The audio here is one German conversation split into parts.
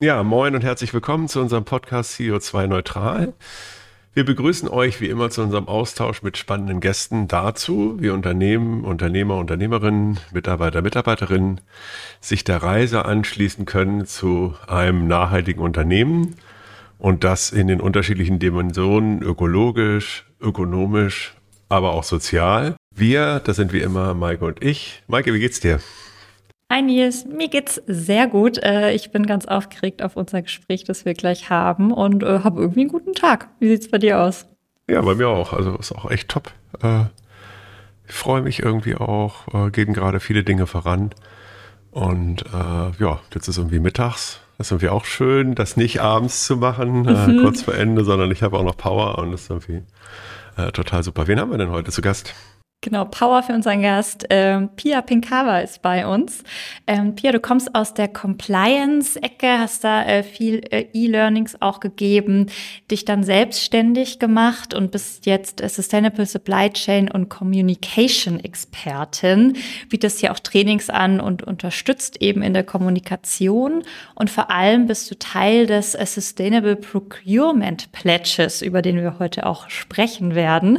Ja, moin und herzlich willkommen zu unserem Podcast CO2 Neutral. Wir begrüßen euch wie immer zu unserem Austausch mit spannenden Gästen dazu, wie Unternehmen, Unternehmer, Unternehmerinnen, Mitarbeiter, Mitarbeiterinnen sich der Reise anschließen können zu einem nachhaltigen Unternehmen und das in den unterschiedlichen Dimensionen ökologisch, ökonomisch, aber auch sozial. Wir, das sind wie immer Maike und ich. Maike, wie geht's dir? Hi Nils, mir geht's sehr gut. Äh, ich bin ganz aufgeregt auf unser Gespräch, das wir gleich haben und äh, habe irgendwie einen guten Tag. Wie sieht's bei dir aus? Ja, bei mir auch. Also ist auch echt top. Äh, ich freue mich irgendwie auch. Gehen gerade viele Dinge voran. Und ja, jetzt ist irgendwie mittags. Das ist irgendwie auch schön, das nicht abends zu machen, mhm. kurz vor Ende, sondern ich habe auch noch Power und das ist irgendwie total super. Wen haben wir denn heute zu Gast? Genau, Power für unseren Gast. Ähm, Pia Pinkava ist bei uns. Ähm, Pia, du kommst aus der Compliance-Ecke, hast da äh, viel äh, E-Learnings auch gegeben, dich dann selbstständig gemacht und bist jetzt äh, Sustainable Supply Chain und Communication Expertin. Bietest hier auch Trainings an und unterstützt eben in der Kommunikation. Und vor allem bist du Teil des äh, Sustainable Procurement Pledges, über den wir heute auch sprechen werden.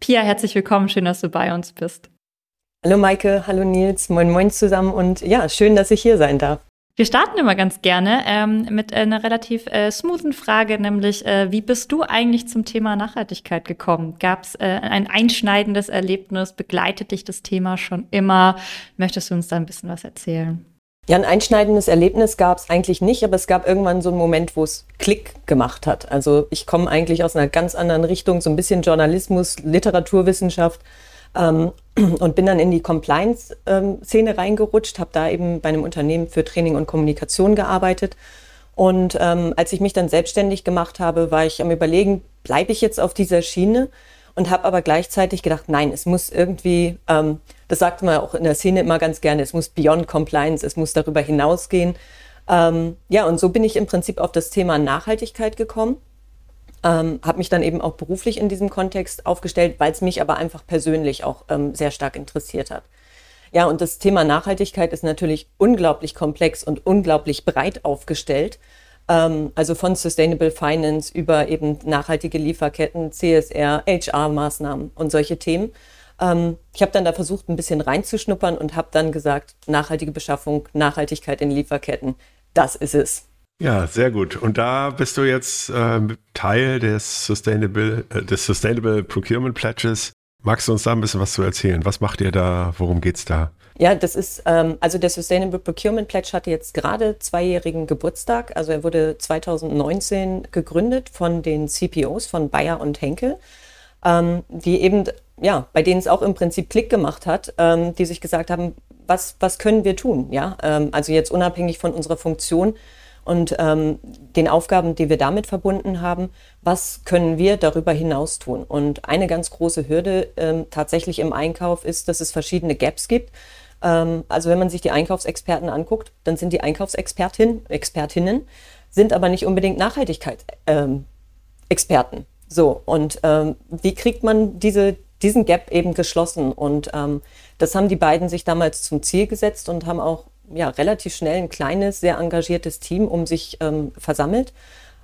Pia, herzlich willkommen. Schön, dass du bei uns bist. Hallo Maike, hallo Nils, moin moin zusammen und ja, schön, dass ich hier sein darf. Wir starten immer ganz gerne ähm, mit einer relativ äh, smoothen Frage, nämlich äh, wie bist du eigentlich zum Thema Nachhaltigkeit gekommen? Gab es äh, ein einschneidendes Erlebnis? Begleitet dich das Thema schon immer? Möchtest du uns da ein bisschen was erzählen? Ja, ein einschneidendes Erlebnis gab es eigentlich nicht, aber es gab irgendwann so einen Moment, wo es Klick gemacht hat. Also ich komme eigentlich aus einer ganz anderen Richtung, so ein bisschen Journalismus, Literaturwissenschaft ähm, und bin dann in die Compliance-Szene ähm, reingerutscht, habe da eben bei einem Unternehmen für Training und Kommunikation gearbeitet. Und ähm, als ich mich dann selbstständig gemacht habe, war ich am Überlegen, bleibe ich jetzt auf dieser Schiene und habe aber gleichzeitig gedacht, nein, es muss irgendwie, ähm, das sagt man auch in der Szene immer ganz gerne, es muss beyond compliance, es muss darüber hinausgehen. Ähm, ja, und so bin ich im Prinzip auf das Thema Nachhaltigkeit gekommen. Ähm, habe mich dann eben auch beruflich in diesem Kontext aufgestellt, weil es mich aber einfach persönlich auch ähm, sehr stark interessiert hat. Ja, und das Thema Nachhaltigkeit ist natürlich unglaublich komplex und unglaublich breit aufgestellt. Ähm, also von Sustainable Finance über eben nachhaltige Lieferketten, CSR, HR-Maßnahmen und solche Themen. Ähm, ich habe dann da versucht, ein bisschen reinzuschnuppern und habe dann gesagt, nachhaltige Beschaffung, Nachhaltigkeit in Lieferketten, das ist es. Ja, sehr gut. Und da bist du jetzt äh, Teil des Sustainable, äh, des Sustainable Procurement Pledges. Magst du uns da ein bisschen was zu erzählen? Was macht ihr da? Worum geht's da? Ja, das ist, ähm, also der Sustainable Procurement Pledge hatte jetzt gerade zweijährigen Geburtstag. Also er wurde 2019 gegründet von den CPOs von Bayer und Henkel, ähm, die eben, ja, bei denen es auch im Prinzip Klick gemacht hat, ähm, die sich gesagt haben, was, was können wir tun? Ja, ähm, also jetzt unabhängig von unserer Funktion und ähm, den Aufgaben, die wir damit verbunden haben, was können wir darüber hinaus tun? Und eine ganz große Hürde ähm, tatsächlich im Einkauf ist, dass es verschiedene Gaps gibt. Ähm, also wenn man sich die Einkaufsexperten anguckt, dann sind die Einkaufsexpertinnen, Expertinnen, sind aber nicht unbedingt Nachhaltigkeitsexperten. Ähm, so, und ähm, wie kriegt man diese, diesen Gap eben geschlossen? Und ähm, das haben die beiden sich damals zum Ziel gesetzt und haben auch ja, relativ schnell ein kleines, sehr engagiertes Team um sich ähm, versammelt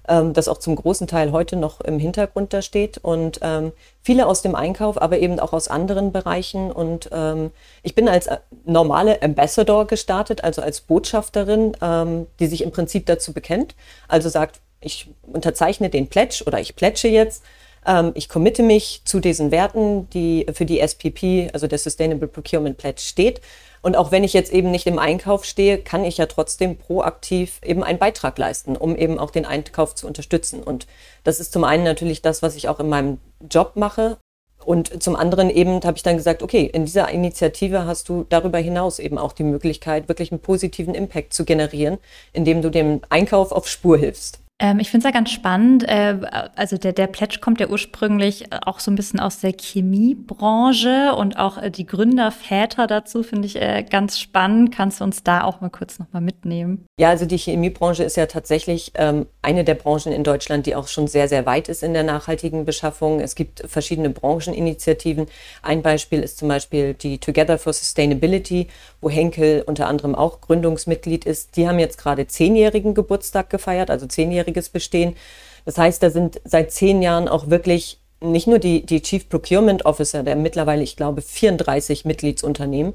ähm, das auch zum großen Teil heute noch im Hintergrund da steht. Und ähm, viele aus dem Einkauf, aber eben auch aus anderen Bereichen. Und ähm, ich bin als äh, normale Ambassador gestartet, also als Botschafterin, ähm, die sich im Prinzip dazu bekennt. Also sagt, ich unterzeichne den Pledge oder ich plätsche jetzt. Ähm, ich committe mich zu diesen Werten, die für die SPP, also der Sustainable Procurement Pledge steht. Und auch wenn ich jetzt eben nicht im Einkauf stehe, kann ich ja trotzdem proaktiv eben einen Beitrag leisten, um eben auch den Einkauf zu unterstützen. Und das ist zum einen natürlich das, was ich auch in meinem Job mache. Und zum anderen eben habe ich dann gesagt, okay, in dieser Initiative hast du darüber hinaus eben auch die Möglichkeit, wirklich einen positiven Impact zu generieren, indem du dem Einkauf auf Spur hilfst. Ähm, ich finde es ja ganz spannend. Äh, also der, der Pledge kommt ja ursprünglich auch so ein bisschen aus der Chemiebranche und auch äh, die Gründerväter dazu finde ich äh, ganz spannend. Kannst du uns da auch mal kurz nochmal mitnehmen? Ja, also die Chemiebranche ist ja tatsächlich ähm, eine der Branchen in Deutschland, die auch schon sehr, sehr weit ist in der nachhaltigen Beschaffung. Es gibt verschiedene Brancheninitiativen. Ein Beispiel ist zum Beispiel die Together for Sustainability, wo Henkel unter anderem auch Gründungsmitglied ist. Die haben jetzt gerade zehnjährigen Geburtstag gefeiert, also zehnjähriges Bestehen. Das heißt, da sind seit zehn Jahren auch wirklich nicht nur die, die Chief Procurement Officer der mittlerweile, ich glaube, 34 Mitgliedsunternehmen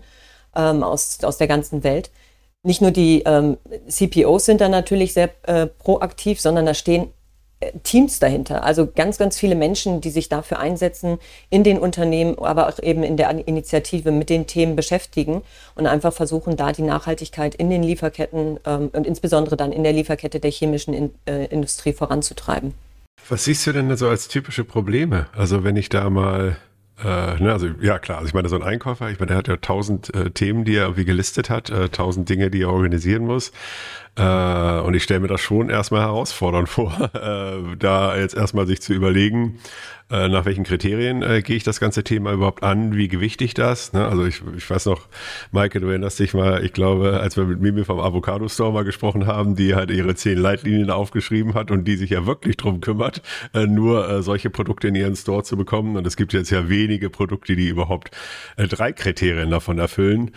ähm, aus, aus der ganzen Welt. Nicht nur die ähm, CPOs sind da natürlich sehr äh, proaktiv, sondern da stehen Teams dahinter, also ganz, ganz viele Menschen, die sich dafür einsetzen, in den Unternehmen, aber auch eben in der Initiative mit den Themen beschäftigen und einfach versuchen, da die Nachhaltigkeit in den Lieferketten ähm, und insbesondere dann in der Lieferkette der chemischen in, äh, Industrie voranzutreiben. Was siehst du denn so als typische Probleme? Also wenn ich da mal äh, ne, also ja klar, also ich meine, so ein Einkäufer, ich meine, der hat ja tausend äh, Themen, die er irgendwie gelistet hat, äh, tausend Dinge, die er organisieren muss. Äh, und ich stelle mir das schon erstmal herausfordernd vor, äh, da jetzt erstmal sich zu überlegen, äh, nach welchen Kriterien äh, gehe ich das ganze Thema überhaupt an, wie gewichtig das. Ne? Also ich, ich weiß noch, Maike, du erinnerst dich mal, ich glaube, als wir mit Mimi vom Avocado Store mal gesprochen haben, die halt ihre zehn Leitlinien aufgeschrieben hat und die sich ja wirklich drum kümmert, äh, nur äh, solche Produkte in ihren Store zu bekommen. Und es gibt jetzt ja wenige Produkte, die überhaupt drei Kriterien davon erfüllen.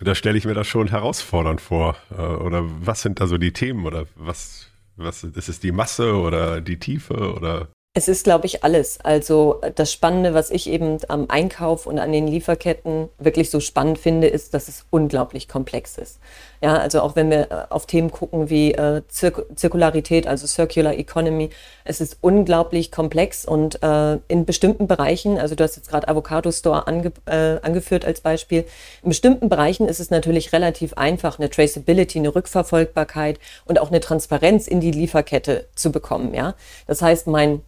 Da stelle ich mir das schon herausfordernd vor. Äh, oder was sind da so die Themen? Oder was, was ist es die Masse oder die Tiefe oder es ist, glaube ich, alles. Also das Spannende, was ich eben am Einkauf und an den Lieferketten wirklich so spannend finde, ist, dass es unglaublich komplex ist. Ja, also auch wenn wir äh, auf Themen gucken wie äh, Zirk Zirkularität, also Circular Economy, es ist unglaublich komplex und äh, in bestimmten Bereichen, also du hast jetzt gerade Avocado Store ange äh, angeführt als Beispiel, in bestimmten Bereichen ist es natürlich relativ einfach, eine Traceability, eine Rückverfolgbarkeit und auch eine Transparenz in die Lieferkette zu bekommen. Ja, das heißt, mein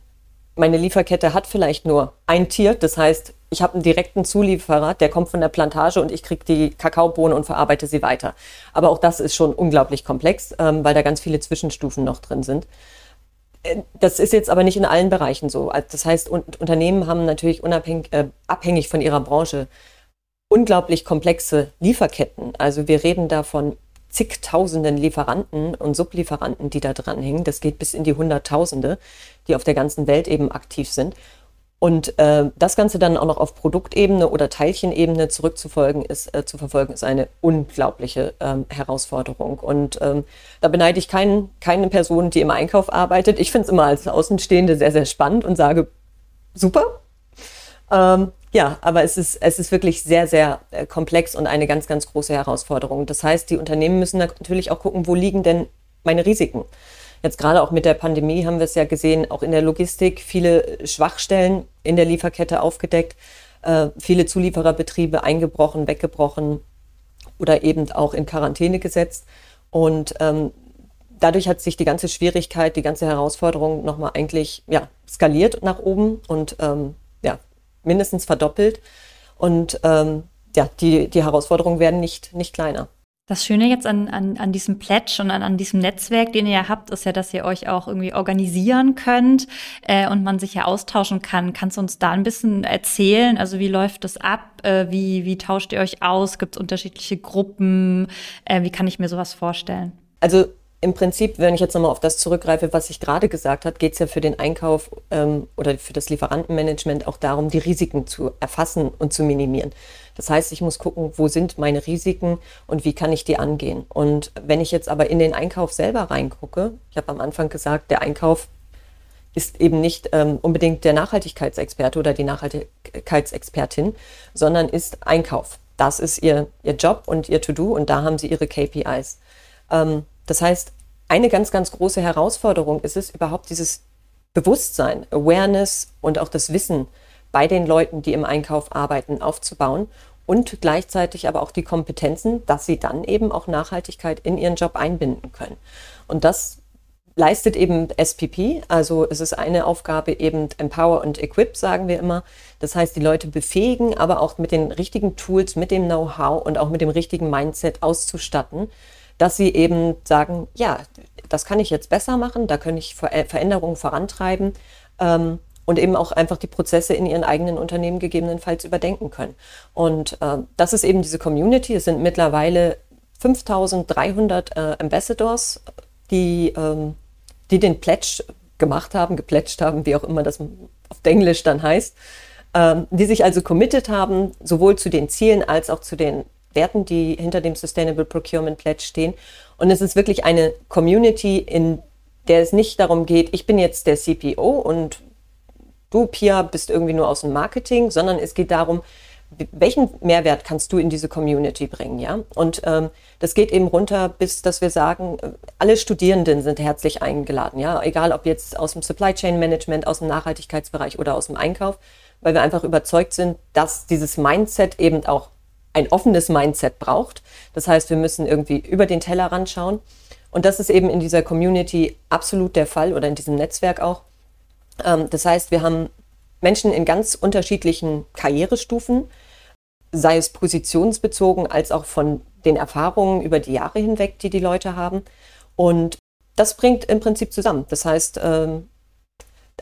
meine Lieferkette hat vielleicht nur ein Tier. Das heißt, ich habe einen direkten Zulieferer, der kommt von der Plantage und ich kriege die Kakaobohne und verarbeite sie weiter. Aber auch das ist schon unglaublich komplex, ähm, weil da ganz viele Zwischenstufen noch drin sind. Äh, das ist jetzt aber nicht in allen Bereichen so. Also das heißt, Unternehmen haben natürlich unabhängig, äh, abhängig von ihrer Branche unglaublich komplexe Lieferketten. Also wir reden da von zigtausenden Lieferanten und Sublieferanten, die da dranhängen. Das geht bis in die Hunderttausende, die auf der ganzen Welt eben aktiv sind. Und äh, das Ganze dann auch noch auf Produktebene oder Teilchenebene zurückzufolgen ist, äh, zu verfolgen, ist eine unglaubliche ähm, Herausforderung. Und ähm, da beneide ich keinen, keine Person, die im Einkauf arbeitet. Ich finde es immer als Außenstehende sehr, sehr spannend und sage, super. Ähm, ja, aber es ist, es ist wirklich sehr, sehr äh, komplex und eine ganz, ganz große Herausforderung. Das heißt, die Unternehmen müssen natürlich auch gucken, wo liegen denn meine Risiken? Jetzt gerade auch mit der Pandemie haben wir es ja gesehen, auch in der Logistik viele Schwachstellen in der Lieferkette aufgedeckt, äh, viele Zuliefererbetriebe eingebrochen, weggebrochen oder eben auch in Quarantäne gesetzt. Und ähm, dadurch hat sich die ganze Schwierigkeit, die ganze Herausforderung nochmal eigentlich ja, skaliert nach oben und ähm, ja, mindestens verdoppelt. Und ähm, ja, die, die Herausforderungen werden nicht, nicht kleiner. Das Schöne jetzt an, an, an diesem Pledge und an, an diesem Netzwerk, den ihr ja habt, ist ja, dass ihr euch auch irgendwie organisieren könnt äh, und man sich ja austauschen kann. Kannst du uns da ein bisschen erzählen? Also wie läuft das ab? Äh, wie, wie tauscht ihr euch aus? Gibt es unterschiedliche Gruppen? Äh, wie kann ich mir sowas vorstellen? Also im Prinzip, wenn ich jetzt nochmal auf das zurückgreife, was ich gerade gesagt habe, geht es ja für den Einkauf ähm, oder für das Lieferantenmanagement auch darum, die Risiken zu erfassen und zu minimieren. Das heißt, ich muss gucken, wo sind meine Risiken und wie kann ich die angehen. Und wenn ich jetzt aber in den Einkauf selber reingucke, ich habe am Anfang gesagt, der Einkauf ist eben nicht ähm, unbedingt der Nachhaltigkeitsexperte oder die Nachhaltigkeitsexpertin, sondern ist Einkauf. Das ist ihr, ihr Job und ihr To-Do und da haben sie ihre KPIs. Ähm, das heißt, eine ganz, ganz große Herausforderung ist es, überhaupt dieses Bewusstsein, Awareness und auch das Wissen bei den Leuten, die im Einkauf arbeiten, aufzubauen und gleichzeitig aber auch die Kompetenzen, dass sie dann eben auch Nachhaltigkeit in ihren Job einbinden können. Und das leistet eben SPP, also es ist eine Aufgabe eben Empower und Equip, sagen wir immer. Das heißt, die Leute befähigen, aber auch mit den richtigen Tools, mit dem Know-how und auch mit dem richtigen Mindset auszustatten, dass sie eben sagen, ja, das kann ich jetzt besser machen, da kann ich Veränderungen vorantreiben ähm, und eben auch einfach die Prozesse in ihren eigenen Unternehmen gegebenenfalls überdenken können. Und äh, das ist eben diese Community. Es sind mittlerweile 5300 äh, Ambassadors, die, ähm, die den Pledge gemacht haben, geplätscht haben, wie auch immer das auf Englisch dann heißt, ähm, die sich also committed haben, sowohl zu den Zielen als auch zu den Werten, die hinter dem Sustainable Procurement Pledge stehen. Und es ist wirklich eine Community, in der es nicht darum geht, ich bin jetzt der CPO und du, Pia, bist irgendwie nur aus dem Marketing, sondern es geht darum, welchen Mehrwert kannst du in diese Community bringen, ja? Und ähm, das geht eben runter, bis dass wir sagen, alle Studierenden sind herzlich eingeladen, ja, egal ob jetzt aus dem Supply Chain Management, aus dem Nachhaltigkeitsbereich oder aus dem Einkauf, weil wir einfach überzeugt sind, dass dieses Mindset eben auch ein offenes Mindset braucht. Das heißt, wir müssen irgendwie über den Tellerrand schauen. Und das ist eben in dieser Community absolut der Fall oder in diesem Netzwerk auch. Ähm, das heißt, wir haben Menschen in ganz unterschiedlichen Karrierestufen, sei es positionsbezogen als auch von den Erfahrungen über die Jahre hinweg, die die Leute haben. Und das bringt im Prinzip zusammen. Das heißt, ähm,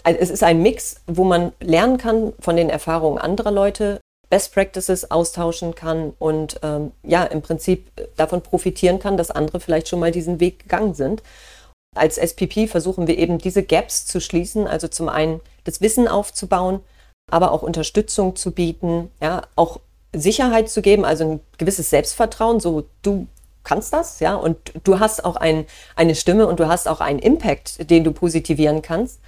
es ist ein Mix, wo man lernen kann von den Erfahrungen anderer Leute, Best Practices austauschen kann und ähm, ja, im Prinzip davon profitieren kann, dass andere vielleicht schon mal diesen Weg gegangen sind. Als SPP versuchen wir eben diese Gaps zu schließen, also zum einen das Wissen aufzubauen, aber auch Unterstützung zu bieten, ja, auch Sicherheit zu geben, also ein gewisses Selbstvertrauen, so du kannst das, ja, und du hast auch ein, eine Stimme und du hast auch einen Impact, den du positivieren kannst.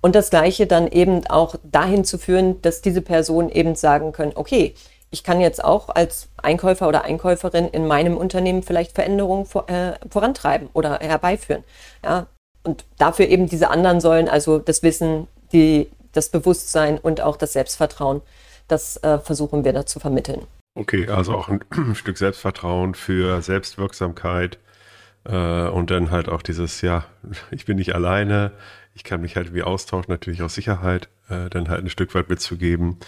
Und das Gleiche dann eben auch dahin zu führen, dass diese Personen eben sagen können, okay, ich kann jetzt auch als Einkäufer oder Einkäuferin in meinem Unternehmen vielleicht Veränderungen vor, äh, vorantreiben oder herbeiführen. Ja, und dafür eben diese anderen Säulen, also das Wissen, die, das Bewusstsein und auch das Selbstvertrauen, das äh, versuchen wir da zu vermitteln. Okay, also auch ein Stück Selbstvertrauen für Selbstwirksamkeit äh, und dann halt auch dieses, ja, ich bin nicht alleine, ich kann mich halt wie austauschen, natürlich auch Sicherheit äh, dann halt ein Stück weit mitzugeben.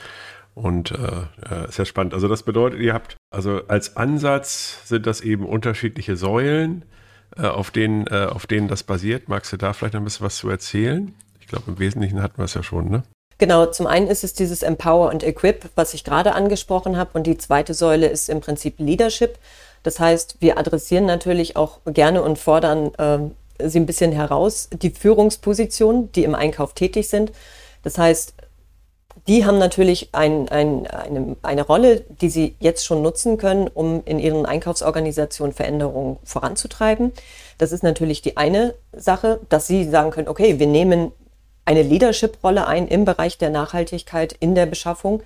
Und äh, äh, sehr spannend. Also das bedeutet, ihr habt, also als Ansatz sind das eben unterschiedliche Säulen, äh, auf, denen, äh, auf denen das basiert. Magst du da vielleicht ein bisschen was zu erzählen? Ich glaube, im Wesentlichen hatten wir es ja schon, ne? Genau, zum einen ist es dieses Empower und Equip, was ich gerade angesprochen habe. Und die zweite Säule ist im Prinzip Leadership. Das heißt, wir adressieren natürlich auch gerne und fordern äh, sie ein bisschen heraus, die Führungspositionen, die im Einkauf tätig sind. Das heißt, die haben natürlich ein, ein, eine, eine Rolle, die sie jetzt schon nutzen können, um in ihren Einkaufsorganisationen Veränderungen voranzutreiben. Das ist natürlich die eine Sache, dass sie sagen können, okay, wir nehmen eine Leadership-Rolle ein im Bereich der Nachhaltigkeit in der Beschaffung,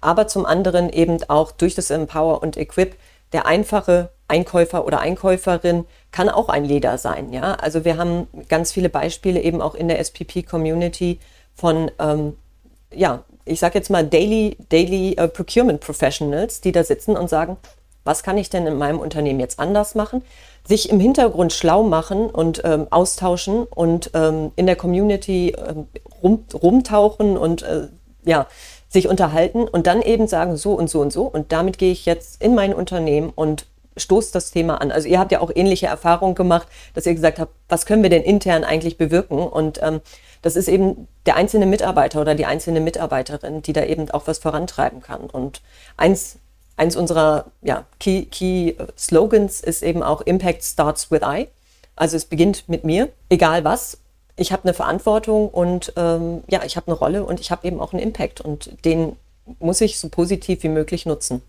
aber zum anderen eben auch durch das Empower und Equip der einfache Einkäufer oder Einkäuferin kann auch ein Leader sein. Ja, also wir haben ganz viele Beispiele eben auch in der SPP-Community von ähm, ja, ich sage jetzt mal Daily, Daily uh, Procurement Professionals, die da sitzen und sagen, was kann ich denn in meinem Unternehmen jetzt anders machen? Sich im Hintergrund schlau machen und ähm, austauschen und ähm, in der Community ähm, rum, rumtauchen und äh, ja, sich unterhalten und dann eben sagen, so und so und so. Und damit gehe ich jetzt in mein Unternehmen und stoßt das Thema an. Also ihr habt ja auch ähnliche Erfahrungen gemacht, dass ihr gesagt habt, was können wir denn intern eigentlich bewirken? Und ähm, das ist eben der einzelne Mitarbeiter oder die einzelne Mitarbeiterin, die da eben auch was vorantreiben kann. Und eins, eins unserer ja, Key, Key Slogans ist eben auch Impact starts with I. Also es beginnt mit mir, egal was. Ich habe eine Verantwortung und ähm, ja, ich habe eine Rolle und ich habe eben auch einen Impact und den muss ich so positiv wie möglich nutzen.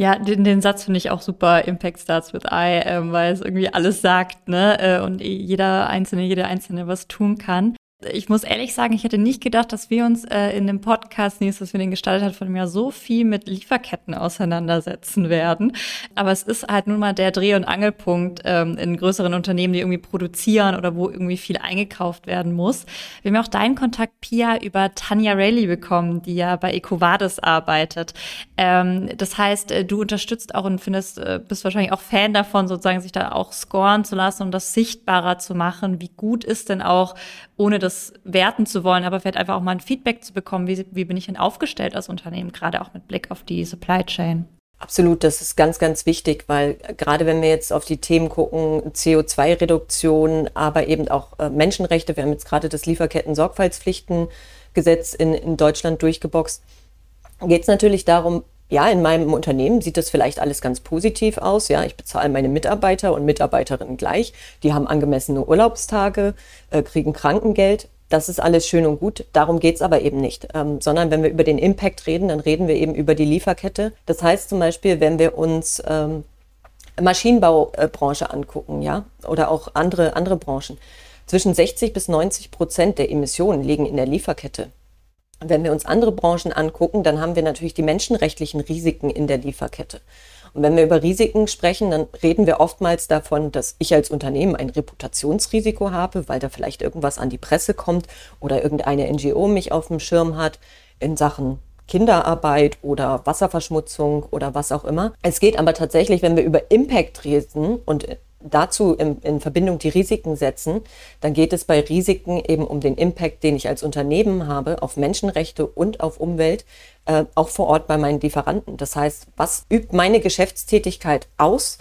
Ja, den, den Satz finde ich auch super, Impact starts with I, ähm, weil es irgendwie alles sagt, ne? Äh, und jeder Einzelne, jede Einzelne was tun kann. Ich muss ehrlich sagen, ich hätte nicht gedacht, dass wir uns äh, in dem Podcast, Nils, dass wir den gestaltet hat, von Jahr so viel mit Lieferketten auseinandersetzen werden. Aber es ist halt nun mal der Dreh- und Angelpunkt ähm, in größeren Unternehmen, die irgendwie produzieren oder wo irgendwie viel eingekauft werden muss. Wir haben ja auch deinen Kontakt, Pia, über Tanja Rayleigh bekommen, die ja bei EcoVadis arbeitet. Ähm, das heißt, äh, du unterstützt auch und findest, äh, bist wahrscheinlich auch Fan davon, sozusagen sich da auch scoren zu lassen und das sichtbarer zu machen. Wie gut ist denn auch, ohne das werten zu wollen, aber vielleicht einfach auch mal ein Feedback zu bekommen, wie, wie bin ich denn aufgestellt als Unternehmen, gerade auch mit Blick auf die Supply Chain. Absolut, das ist ganz, ganz wichtig, weil gerade wenn wir jetzt auf die Themen gucken, CO2-Reduktion, aber eben auch äh, Menschenrechte, wir haben jetzt gerade das Lieferketten-Sorgfaltspflichtengesetz in, in Deutschland durchgeboxt, geht es natürlich darum, ja, in meinem Unternehmen sieht das vielleicht alles ganz positiv aus. Ja, ich bezahle meine Mitarbeiter und Mitarbeiterinnen gleich. Die haben angemessene Urlaubstage, äh, kriegen Krankengeld. Das ist alles schön und gut. Darum geht's aber eben nicht. Ähm, sondern wenn wir über den Impact reden, dann reden wir eben über die Lieferkette. Das heißt zum Beispiel, wenn wir uns ähm, Maschinenbaubranche angucken, ja, oder auch andere, andere Branchen. Zwischen 60 bis 90 Prozent der Emissionen liegen in der Lieferkette. Wenn wir uns andere Branchen angucken, dann haben wir natürlich die menschenrechtlichen Risiken in der Lieferkette. Und wenn wir über Risiken sprechen, dann reden wir oftmals davon, dass ich als Unternehmen ein Reputationsrisiko habe, weil da vielleicht irgendwas an die Presse kommt oder irgendeine NGO mich auf dem Schirm hat in Sachen Kinderarbeit oder Wasserverschmutzung oder was auch immer. Es geht aber tatsächlich, wenn wir über Impact reden und dazu in, in, Verbindung die Risiken setzen, dann geht es bei Risiken eben um den Impact, den ich als Unternehmen habe auf Menschenrechte und auf Umwelt, äh, auch vor Ort bei meinen Lieferanten. Das heißt, was übt meine Geschäftstätigkeit aus?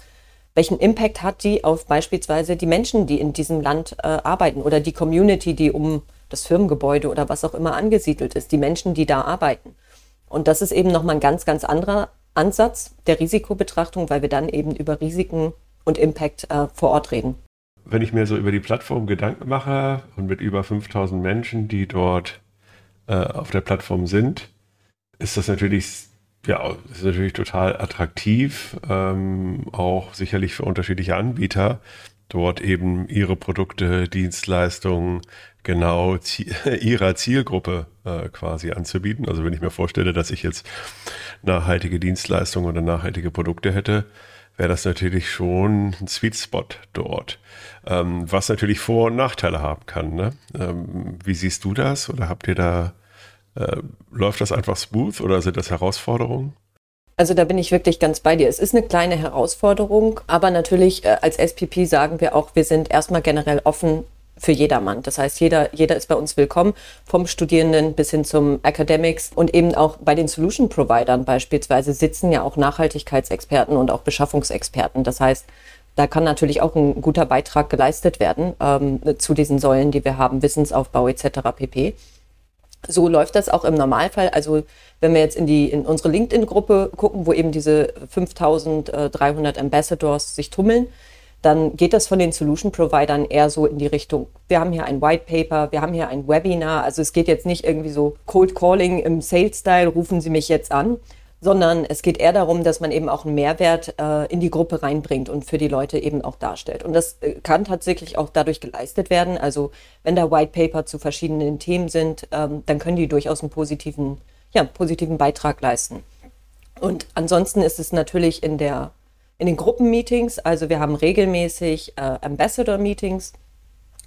Welchen Impact hat die auf beispielsweise die Menschen, die in diesem Land äh, arbeiten oder die Community, die um das Firmengebäude oder was auch immer angesiedelt ist, die Menschen, die da arbeiten? Und das ist eben nochmal ein ganz, ganz anderer Ansatz der Risikobetrachtung, weil wir dann eben über Risiken und Impact äh, vor Ort reden. Wenn ich mir so über die Plattform Gedanken mache und mit über 5000 Menschen, die dort äh, auf der Plattform sind, ist das natürlich, ja, ist natürlich total attraktiv, ähm, auch sicherlich für unterschiedliche Anbieter, dort eben ihre Produkte, Dienstleistungen genau ihrer Zielgruppe äh, quasi anzubieten. Also wenn ich mir vorstelle, dass ich jetzt nachhaltige Dienstleistungen oder nachhaltige Produkte hätte, wäre das natürlich schon ein Sweet Spot dort. Ähm, was natürlich Vor- und Nachteile haben kann. Ne? Ähm, wie siehst du das? Oder habt ihr da, äh, läuft das einfach smooth oder sind das Herausforderungen? Also da bin ich wirklich ganz bei dir. Es ist eine kleine Herausforderung, aber natürlich äh, als SPP sagen wir auch, wir sind erstmal generell offen für jedermann. Das heißt, jeder, jeder ist bei uns willkommen, vom Studierenden bis hin zum Academics und eben auch bei den Solution Providern beispielsweise sitzen ja auch Nachhaltigkeitsexperten und auch Beschaffungsexperten. Das heißt, da kann natürlich auch ein guter Beitrag geleistet werden ähm, zu diesen Säulen, die wir haben, Wissensaufbau etc. pp. So läuft das auch im Normalfall. Also wenn wir jetzt in die in unsere LinkedIn-Gruppe gucken, wo eben diese 5.300 Ambassadors sich tummeln, dann geht das von den Solution Providern eher so in die Richtung, wir haben hier ein White Paper, wir haben hier ein Webinar. Also es geht jetzt nicht irgendwie so Cold Calling im Sales-Style, rufen Sie mich jetzt an, sondern es geht eher darum, dass man eben auch einen Mehrwert äh, in die Gruppe reinbringt und für die Leute eben auch darstellt. Und das äh, kann tatsächlich auch dadurch geleistet werden. Also wenn da White Paper zu verschiedenen Themen sind, ähm, dann können die durchaus einen positiven, ja, positiven Beitrag leisten. Und ansonsten ist es natürlich in der in den Gruppenmeetings. Also wir haben regelmäßig äh, Ambassador-Meetings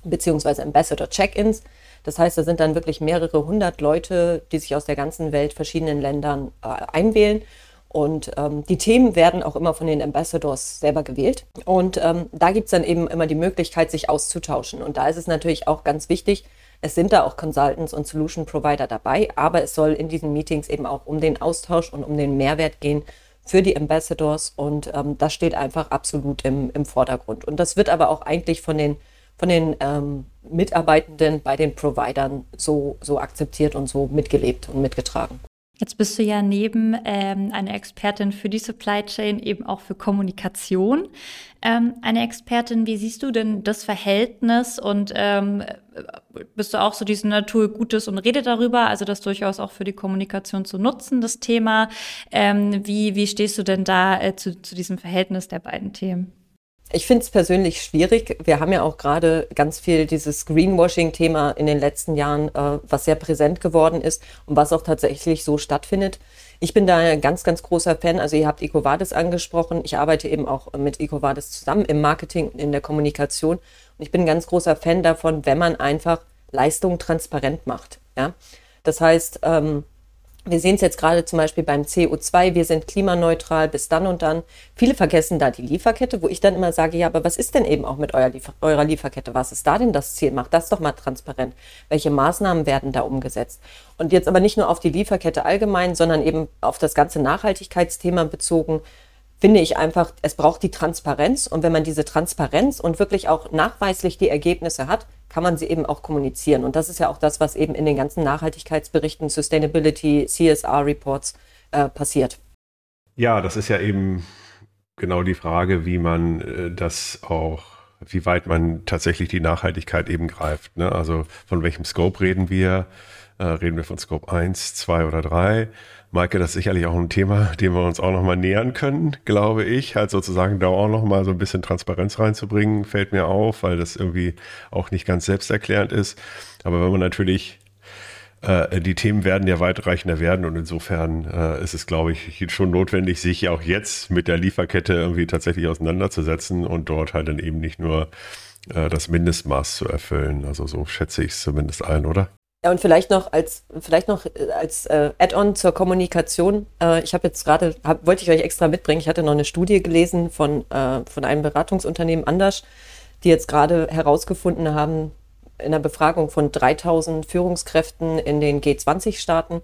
beziehungsweise Ambassador-Check-ins. Das heißt, da sind dann wirklich mehrere hundert Leute, die sich aus der ganzen Welt, verschiedenen Ländern äh, einwählen. Und ähm, die Themen werden auch immer von den Ambassadors selber gewählt. Und ähm, da gibt es dann eben immer die Möglichkeit, sich auszutauschen. Und da ist es natürlich auch ganz wichtig, es sind da auch Consultants und Solution Provider dabei, aber es soll in diesen Meetings eben auch um den Austausch und um den Mehrwert gehen für die Ambassadors und ähm, das steht einfach absolut im, im Vordergrund. Und das wird aber auch eigentlich von den, von den ähm, Mitarbeitenden bei den Providern so, so akzeptiert und so mitgelebt und mitgetragen. Jetzt bist du ja neben ähm, einer Expertin für die Supply Chain eben auch für Kommunikation ähm, eine Expertin. Wie siehst du denn das Verhältnis und ähm, bist du auch so diese Natur Gutes und rede darüber, also das durchaus auch für die Kommunikation zu nutzen, das Thema. Ähm, wie, wie stehst du denn da äh, zu, zu diesem Verhältnis der beiden Themen? Ich finde es persönlich schwierig. Wir haben ja auch gerade ganz viel dieses Greenwashing-Thema in den letzten Jahren, äh, was sehr präsent geworden ist und was auch tatsächlich so stattfindet. Ich bin da ein ganz, ganz großer Fan. Also ihr habt EcoVadis angesprochen. Ich arbeite eben auch mit EcoVadis zusammen im Marketing und in der Kommunikation. Und ich bin ein ganz großer Fan davon, wenn man einfach Leistungen transparent macht. Ja? Das heißt, ähm, wir sehen es jetzt gerade zum Beispiel beim CO2, wir sind klimaneutral bis dann und dann. Viele vergessen da die Lieferkette, wo ich dann immer sage, ja, aber was ist denn eben auch mit eurer, Liefer eurer Lieferkette? Was ist da denn das Ziel? Macht das doch mal transparent. Welche Maßnahmen werden da umgesetzt? Und jetzt aber nicht nur auf die Lieferkette allgemein, sondern eben auf das ganze Nachhaltigkeitsthema bezogen finde ich einfach, es braucht die Transparenz. Und wenn man diese Transparenz und wirklich auch nachweislich die Ergebnisse hat, kann man sie eben auch kommunizieren. Und das ist ja auch das, was eben in den ganzen Nachhaltigkeitsberichten, Sustainability, CSR-Reports äh, passiert. Ja, das ist ja eben genau die Frage, wie man äh, das auch, wie weit man tatsächlich die Nachhaltigkeit eben greift. Ne? Also von welchem Scope reden wir? Äh, reden wir von Scope 1, 2 oder 3? Maike, das ist sicherlich auch ein Thema, dem wir uns auch nochmal nähern können, glaube ich. Halt sozusagen da auch nochmal so ein bisschen Transparenz reinzubringen, fällt mir auf, weil das irgendwie auch nicht ganz selbsterklärend ist. Aber wenn man natürlich äh, die Themen werden ja weitreichender werden und insofern äh, ist es, glaube ich, schon notwendig, sich auch jetzt mit der Lieferkette irgendwie tatsächlich auseinanderzusetzen und dort halt dann eben nicht nur äh, das Mindestmaß zu erfüllen. Also so schätze ich es zumindest ein, oder? Ja, und vielleicht noch als, vielleicht noch äh, als äh, Add-on zur Kommunikation. Äh, ich habe jetzt gerade, wollte ich euch extra mitbringen, ich hatte noch eine Studie gelesen von, äh, von einem Beratungsunternehmen Anders, die jetzt gerade herausgefunden haben, in der Befragung von 3000 Führungskräften in den G20-Staaten,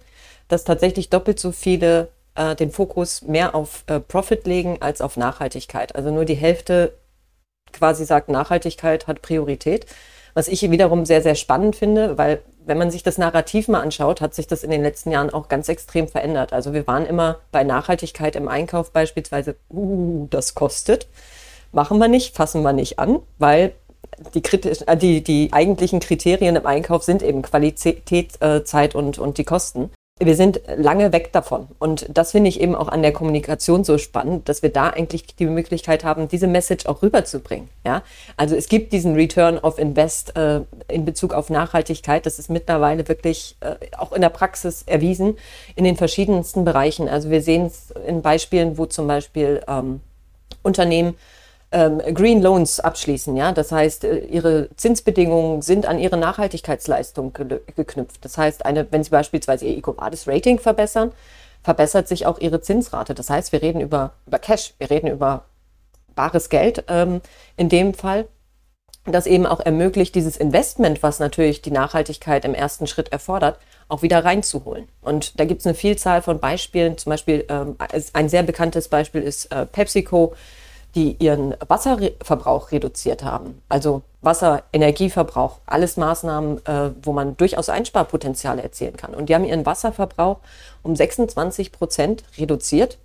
dass tatsächlich doppelt so viele äh, den Fokus mehr auf äh, Profit legen als auf Nachhaltigkeit. Also nur die Hälfte quasi sagt, Nachhaltigkeit hat Priorität. Was ich wiederum sehr, sehr spannend finde, weil wenn man sich das Narrativ mal anschaut, hat sich das in den letzten Jahren auch ganz extrem verändert. Also wir waren immer bei Nachhaltigkeit im Einkauf beispielsweise, uh, das kostet. Machen wir nicht, fassen wir nicht an, weil die, äh, die, die eigentlichen Kriterien im Einkauf sind eben Qualität, äh, Zeit und, und die Kosten wir sind lange weg davon. Und das finde ich eben auch an der Kommunikation so spannend, dass wir da eigentlich die Möglichkeit haben, diese Message auch rüberzubringen. Ja? Also es gibt diesen Return of Invest äh, in Bezug auf Nachhaltigkeit. Das ist mittlerweile wirklich äh, auch in der Praxis erwiesen in den verschiedensten Bereichen. Also wir sehen es in Beispielen, wo zum Beispiel ähm, Unternehmen ähm, Green Loans abschließen. Ja? Das heißt, äh, ihre Zinsbedingungen sind an ihre Nachhaltigkeitsleistung ge geknüpft. Das heißt, eine, wenn sie beispielsweise ihr EcoVadis-Rating verbessern, verbessert sich auch ihre Zinsrate. Das heißt, wir reden über, über Cash, wir reden über bares Geld ähm, in dem Fall, das eben auch ermöglicht, dieses Investment, was natürlich die Nachhaltigkeit im ersten Schritt erfordert, auch wieder reinzuholen. Und da gibt es eine Vielzahl von Beispielen. Zum Beispiel ähm, ein sehr bekanntes Beispiel ist äh, PepsiCo, die ihren Wasserverbrauch reduziert haben. Also Wasser, Energieverbrauch, alles Maßnahmen, äh, wo man durchaus Einsparpotenziale erzielen kann. Und die haben ihren Wasserverbrauch um 26 Prozent reduziert.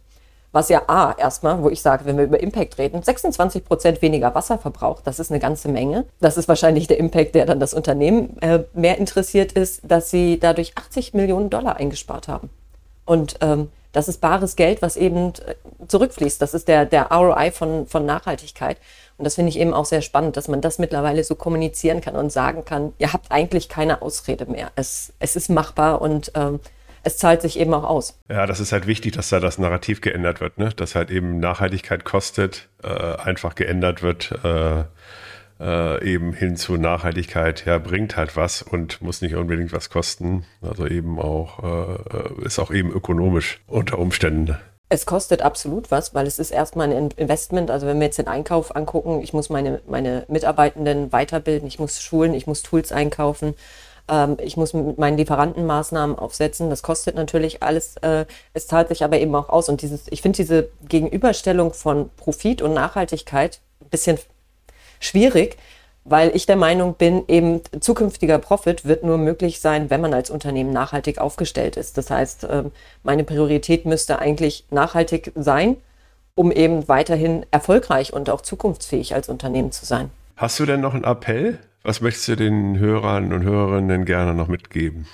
Was ja A, erstmal, wo ich sage, wenn wir über Impact reden, 26 Prozent weniger Wasserverbrauch, das ist eine ganze Menge. Das ist wahrscheinlich der Impact, der dann das Unternehmen äh, mehr interessiert ist, dass sie dadurch 80 Millionen Dollar eingespart haben. Und ähm, das ist bares Geld, was eben äh, zurückfließt. Das ist der, der ROI von, von Nachhaltigkeit. Und das finde ich eben auch sehr spannend, dass man das mittlerweile so kommunizieren kann und sagen kann, ihr habt eigentlich keine Ausrede mehr. Es, es ist machbar und ähm, es zahlt sich eben auch aus. Ja, das ist halt wichtig, dass da das Narrativ geändert wird, ne? dass halt eben Nachhaltigkeit kostet, äh, einfach geändert wird. Äh äh, eben hin zu Nachhaltigkeit, ja, bringt halt was und muss nicht unbedingt was kosten. Also eben auch, äh, ist auch eben ökonomisch unter Umständen. Es kostet absolut was, weil es ist erstmal ein Investment. Also wenn wir jetzt den Einkauf angucken, ich muss meine, meine Mitarbeitenden weiterbilden, ich muss schulen, ich muss Tools einkaufen, ähm, ich muss mit meinen Lieferanten Maßnahmen aufsetzen. Das kostet natürlich alles. Äh, es zahlt sich aber eben auch aus. Und dieses, ich finde diese Gegenüberstellung von Profit und Nachhaltigkeit ein bisschen schwierig, weil ich der Meinung bin, eben zukünftiger Profit wird nur möglich sein, wenn man als Unternehmen nachhaltig aufgestellt ist. Das heißt, ähm, meine Priorität müsste eigentlich nachhaltig sein, um eben weiterhin erfolgreich und auch zukunftsfähig als Unternehmen zu sein. Hast du denn noch einen Appell? Was möchtest du den Hörern und Hörerinnen gerne noch mitgeben?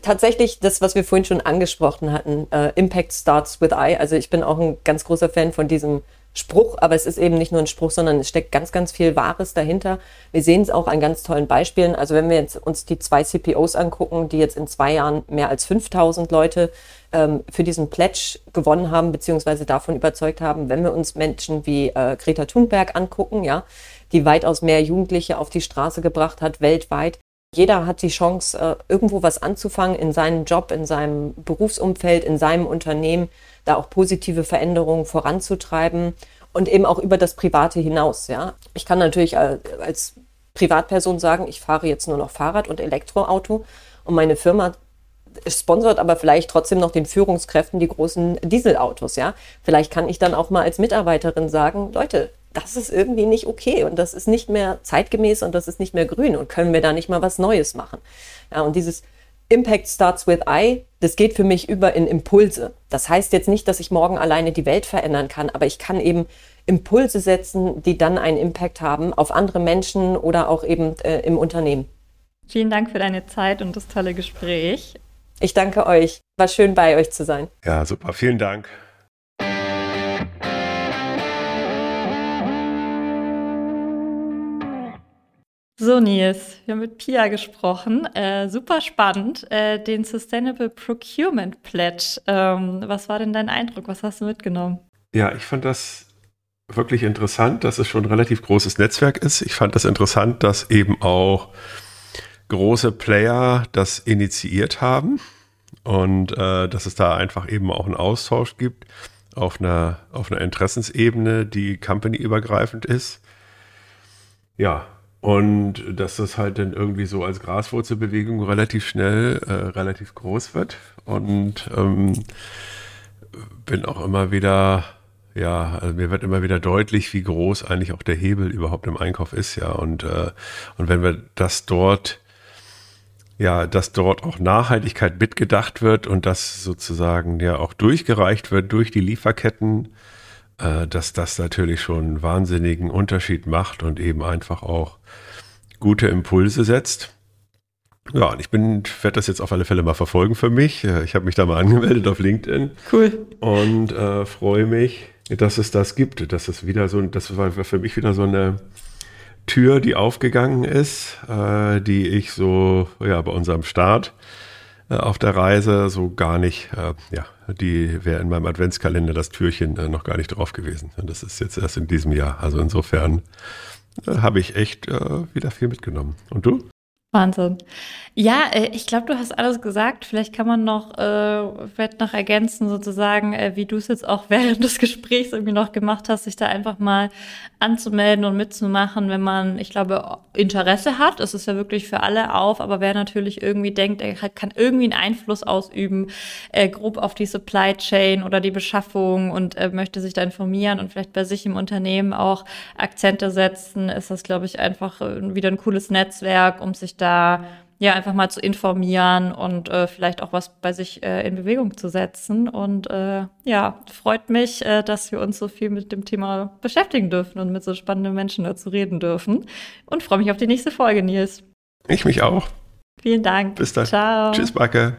Tatsächlich das, was wir vorhin schon angesprochen hatten, äh, Impact starts with I. Also ich bin auch ein ganz großer Fan von diesem Spruch, aber es ist eben nicht nur ein Spruch, sondern es steckt ganz, ganz viel Wahres dahinter. Wir sehen es auch an ganz tollen Beispielen. Also wenn wir jetzt uns die zwei CPOs angucken, die jetzt in zwei Jahren mehr als 5000 Leute ähm, für diesen Pledge gewonnen haben, beziehungsweise davon überzeugt haben, wenn wir uns Menschen wie äh, Greta Thunberg angucken, ja, die weitaus mehr Jugendliche auf die Straße gebracht hat, weltweit, Jeder hat die Chance, äh, irgendwo was anzufangen in seinem Job, in seinem Berufsumfeld, in seinem Unternehmen, da auch positive Veränderungen voranzutreiben und eben auch über das Private hinaus. Ja, ich kann natürlich äh, als Privatperson sagen, ich fahre jetzt nur noch Fahrrad und Elektroauto und meine Firma sponsert aber vielleicht trotzdem noch den Führungskräften die großen Dieselautos, ja. Vielleicht kann ich dann auch mal als Mitarbeiterin sagen, Leute, das ist irgendwie nicht okay und das ist nicht mehr zeitgemäß und das ist nicht mehr grün und können wir da nicht mal was Neues machen. Ja, und dieses Impact starts with I, das geht für mich über in Impulse. Das heißt jetzt nicht, dass ich morgen alleine die Welt verändern kann, aber ich kann eben Impulse setzen, die dann einen Impact haben auf andere Menschen oder auch eben äh, im Unternehmen. Vielen Dank für deine Zeit und das tolle Gespräch. Ich danke euch. War schön bei euch zu sein. Ja, super. Vielen Dank. So, Nils, wir haben mit Pia gesprochen. Äh, super spannend. Äh, den Sustainable Procurement Pledge. Ähm, was war denn dein Eindruck? Was hast du mitgenommen? Ja, ich fand das wirklich interessant, dass es schon ein relativ großes Netzwerk ist. Ich fand das interessant, dass eben auch große Player das initiiert haben und äh, dass es da einfach eben auch einen Austausch gibt auf einer, auf einer Interessensebene, die company-übergreifend ist. Ja, und dass das halt dann irgendwie so als Graswurzelbewegung relativ schnell, äh, relativ groß wird. Und ähm, bin auch immer wieder, ja, also mir wird immer wieder deutlich, wie groß eigentlich auch der Hebel überhaupt im Einkauf ist, ja. Und, äh, und wenn wir das dort ja, dass dort auch Nachhaltigkeit mitgedacht wird und das sozusagen ja auch durchgereicht wird durch die Lieferketten, äh, dass das natürlich schon einen wahnsinnigen Unterschied macht und eben einfach auch gute Impulse setzt. Ja, und ich bin, werde das jetzt auf alle Fälle mal verfolgen für mich. Äh, ich habe mich da mal angemeldet auf LinkedIn. Cool. Und äh, freue mich, dass es das gibt. Dass es wieder so, das war für mich wieder so eine Tür, die aufgegangen ist, äh, die ich so ja bei unserem Start auf der Reise so gar nicht, äh, ja, die wäre in meinem Adventskalender das Türchen äh, noch gar nicht drauf gewesen. Und das ist jetzt erst in diesem Jahr. Also insofern äh, habe ich echt äh, wieder viel mitgenommen. Und du? Wahnsinn. Ja, äh, ich glaube, du hast alles gesagt. Vielleicht kann man noch, äh, vielleicht noch ergänzen, sozusagen, äh, wie du es jetzt auch während des Gesprächs irgendwie noch gemacht hast, sich da einfach mal anzumelden und mitzumachen, wenn man, ich glaube, Interesse hat. Es ist ja wirklich für alle auf, aber wer natürlich irgendwie denkt, er kann irgendwie einen Einfluss ausüben, äh, grob auf die Supply Chain oder die Beschaffung und äh, möchte sich da informieren und vielleicht bei sich im Unternehmen auch Akzente setzen, ist das, glaube ich, einfach äh, wieder ein cooles Netzwerk, um sich da ja einfach mal zu informieren und äh, vielleicht auch was bei sich äh, in Bewegung zu setzen. Und äh, ja, freut mich, äh, dass wir uns so viel mit dem Thema beschäftigen dürfen und mit so spannenden Menschen dazu reden dürfen. Und freue mich auf die nächste Folge, Nils. Ich mich auch. Vielen Dank. Bis dann. Ciao. Tschüss, Backe.